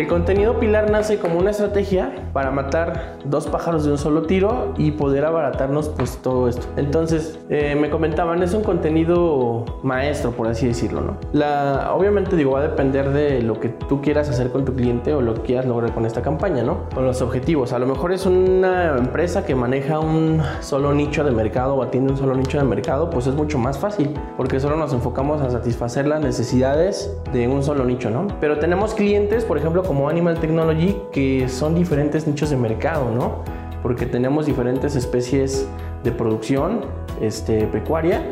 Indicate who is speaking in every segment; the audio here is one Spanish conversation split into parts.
Speaker 1: El contenido pilar nace como una estrategia para matar dos pájaros de un solo tiro y poder abaratarnos pues todo esto. Entonces, eh, me comentaban, es un contenido maestro, por así decirlo, ¿no? La, obviamente digo, va a depender de lo que tú quieras hacer con tu cliente o lo que quieras lograr con esta campaña, ¿no? Con los objetivos. A lo mejor es una empresa que maneja un solo nicho de mercado o atiende un solo nicho de mercado, pues es mucho más fácil, porque solo nos enfocamos a satisfacer las necesidades de un solo nicho, ¿no? Pero tenemos clientes, por ejemplo, como Animal Technology, que son diferentes nichos de mercado, ¿no? Porque tenemos diferentes especies de producción este, pecuaria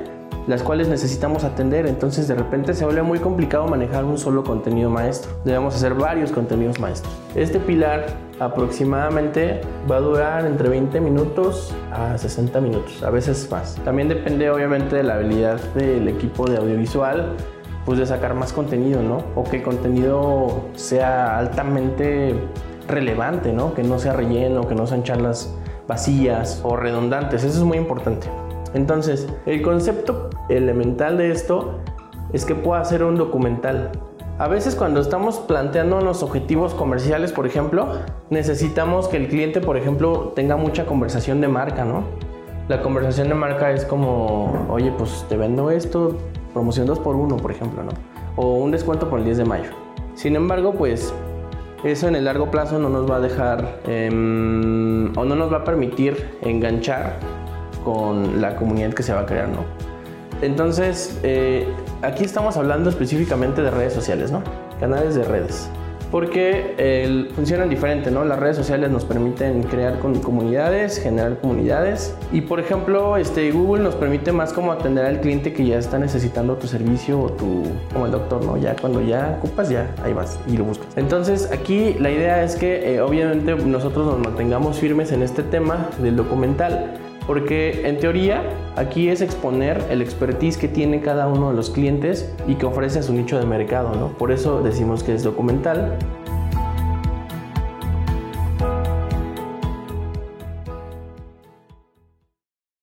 Speaker 1: las cuales necesitamos atender. Entonces de repente se vuelve muy complicado manejar un solo contenido maestro. Debemos hacer varios contenidos maestros. Este pilar aproximadamente va a durar entre 20 minutos a 60 minutos, a veces más. También depende obviamente de la habilidad del equipo de audiovisual pues de sacar más contenido, ¿no? O que el contenido sea altamente relevante, ¿no? Que no sea relleno, que no sean charlas vacías o redundantes. Eso es muy importante. Entonces, el concepto elemental de esto es que pueda ser un documental. A veces cuando estamos planteando los objetivos comerciales, por ejemplo, necesitamos que el cliente, por ejemplo, tenga mucha conversación de marca, ¿no? La conversación de marca es como, oye, pues te vendo esto, promoción 2 por 1 por ejemplo, ¿no? O un descuento por el 10 de mayo. Sin embargo, pues eso en el largo plazo no nos va a dejar em, o no nos va a permitir enganchar con la comunidad que se va a crear, ¿no? Entonces, eh, aquí estamos hablando específicamente de redes sociales, ¿no? Canales de redes. Porque funcionan diferente, ¿no? Las redes sociales nos permiten crear comunidades, generar comunidades. Y por ejemplo, este, Google nos permite más como atender al cliente que ya está necesitando tu servicio o tu, como el doctor, ¿no? Ya cuando ya ocupas, ya ahí vas y lo buscas. Entonces, aquí la idea es que eh, obviamente nosotros nos mantengamos firmes en este tema del documental porque en teoría aquí es exponer el expertise que tiene cada uno de los clientes y que ofrece su nicho de mercado, ¿no? Por eso decimos que es documental